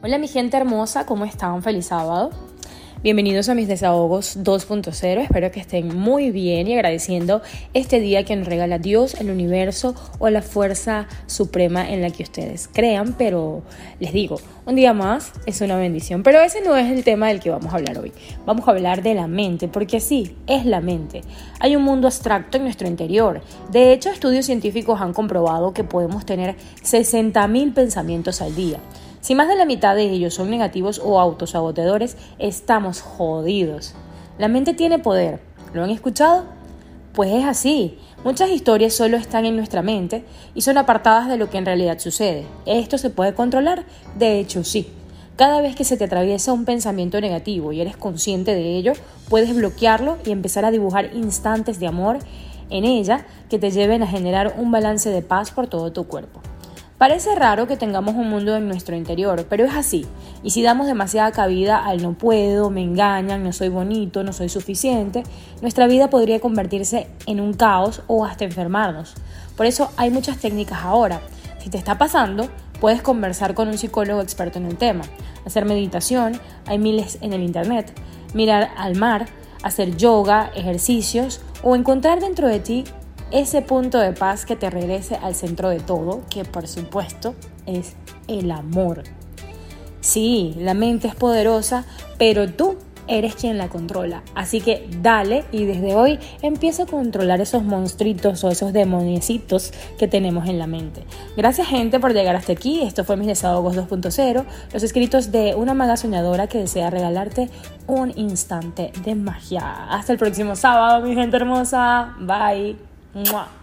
Hola mi gente hermosa, ¿cómo están? Feliz sábado. Bienvenidos a mis desahogos 2.0, espero que estén muy bien y agradeciendo este día que nos regala Dios, el universo o la fuerza suprema en la que ustedes crean, pero les digo, un día más es una bendición, pero ese no es el tema del que vamos a hablar hoy, vamos a hablar de la mente, porque sí, es la mente. Hay un mundo abstracto en nuestro interior, de hecho estudios científicos han comprobado que podemos tener 60.000 pensamientos al día. Si más de la mitad de ellos son negativos o autosaboteadores, estamos jodidos. La mente tiene poder. ¿Lo han escuchado? Pues es así. Muchas historias solo están en nuestra mente y son apartadas de lo que en realidad sucede. ¿Esto se puede controlar? De hecho, sí. Cada vez que se te atraviesa un pensamiento negativo y eres consciente de ello, puedes bloquearlo y empezar a dibujar instantes de amor en ella que te lleven a generar un balance de paz por todo tu cuerpo. Parece raro que tengamos un mundo en nuestro interior, pero es así. Y si damos demasiada cabida al no puedo, me engañan, no soy bonito, no soy suficiente, nuestra vida podría convertirse en un caos o hasta enfermarnos. Por eso hay muchas técnicas ahora. Si te está pasando, puedes conversar con un psicólogo experto en el tema, hacer meditación, hay miles en el internet, mirar al mar, hacer yoga, ejercicios o encontrar dentro de ti ese punto de paz que te regrese al centro de todo, que por supuesto es el amor. Sí, la mente es poderosa, pero tú eres quien la controla. Así que dale y desde hoy empieza a controlar esos monstruitos o esos demoniecitos que tenemos en la mente. Gracias gente por llegar hasta aquí. Esto fue mis desahogos 2.0, los escritos de una maga soñadora que desea regalarte un instante de magia. Hasta el próximo sábado, mi gente hermosa. Bye. Mwah.